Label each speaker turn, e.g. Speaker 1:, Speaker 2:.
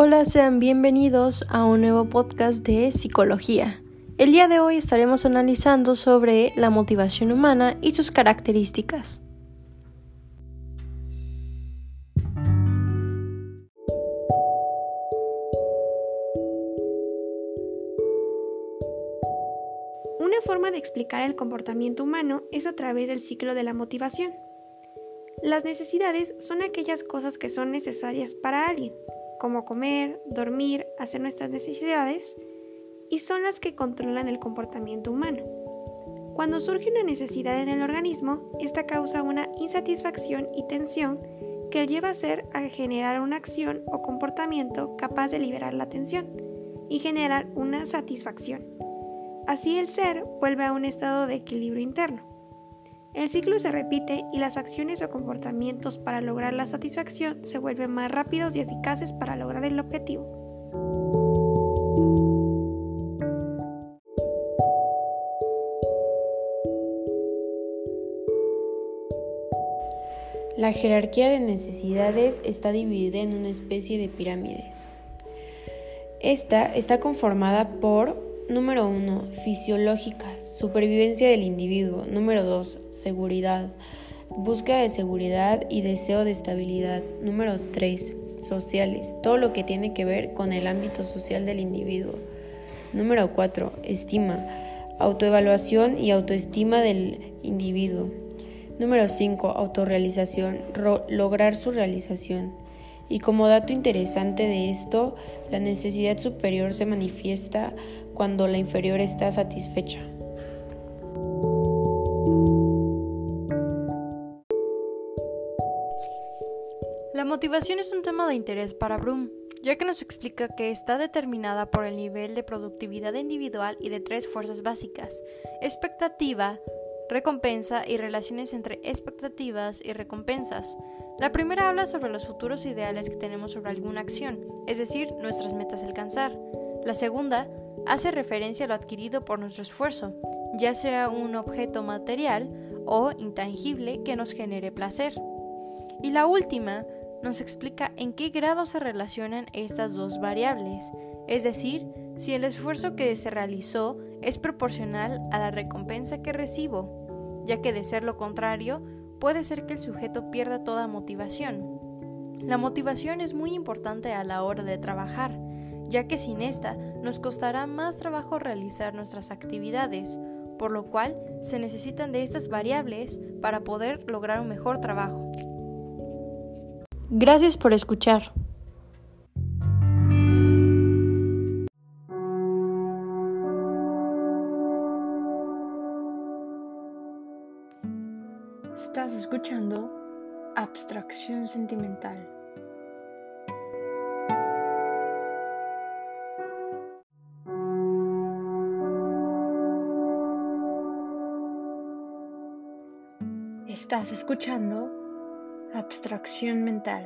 Speaker 1: Hola, sean bienvenidos a un nuevo podcast de psicología. El día de hoy estaremos analizando sobre la motivación humana y sus características.
Speaker 2: Una forma de explicar el comportamiento humano es a través del ciclo de la motivación. Las necesidades son aquellas cosas que son necesarias para alguien, como comer, dormir, hacer nuestras necesidades, y son las que controlan el comportamiento humano. Cuando surge una necesidad en el organismo, esta causa una insatisfacción y tensión que lleva a ser a generar una acción o comportamiento capaz de liberar la tensión y generar una satisfacción. Así el ser vuelve a un estado de equilibrio interno. El ciclo se repite y las acciones o comportamientos para lograr la satisfacción se vuelven más rápidos y eficaces para lograr el objetivo.
Speaker 3: La jerarquía de necesidades está dividida en una especie de pirámides. Esta está conformada por Número 1. Fisiológicas. Supervivencia del individuo. Número 2. Seguridad. Búsqueda de seguridad y deseo de estabilidad. Número 3. Sociales. Todo lo que tiene que ver con el ámbito social del individuo. Número 4. Estima. Autoevaluación y autoestima del individuo. Número 5. Autorrealización. lograr su realización. Y como dato interesante de esto, la necesidad superior se manifiesta cuando la inferior está satisfecha.
Speaker 1: La motivación es un tema de interés para Broom, ya que nos explica que está determinada por el nivel de productividad individual y de tres fuerzas básicas, expectativa, recompensa y relaciones entre expectativas y recompensas. La primera habla sobre los futuros ideales que tenemos sobre alguna acción, es decir, nuestras metas a alcanzar. La segunda hace referencia a lo adquirido por nuestro esfuerzo, ya sea un objeto material o intangible que nos genere placer. Y la última nos explica en qué grado se relacionan estas dos variables, es decir, si el esfuerzo que se realizó es proporcional a la recompensa que recibo, ya que de ser lo contrario, puede ser que el sujeto pierda toda motivación. La motivación es muy importante a la hora de trabajar, ya que sin esta nos costará más trabajo realizar nuestras actividades, por lo cual se necesitan de estas variables para poder lograr un mejor trabajo. Gracias por escuchar.
Speaker 4: Estás escuchando Abstracción Sentimental. Estás escuchando Abstracción Mental.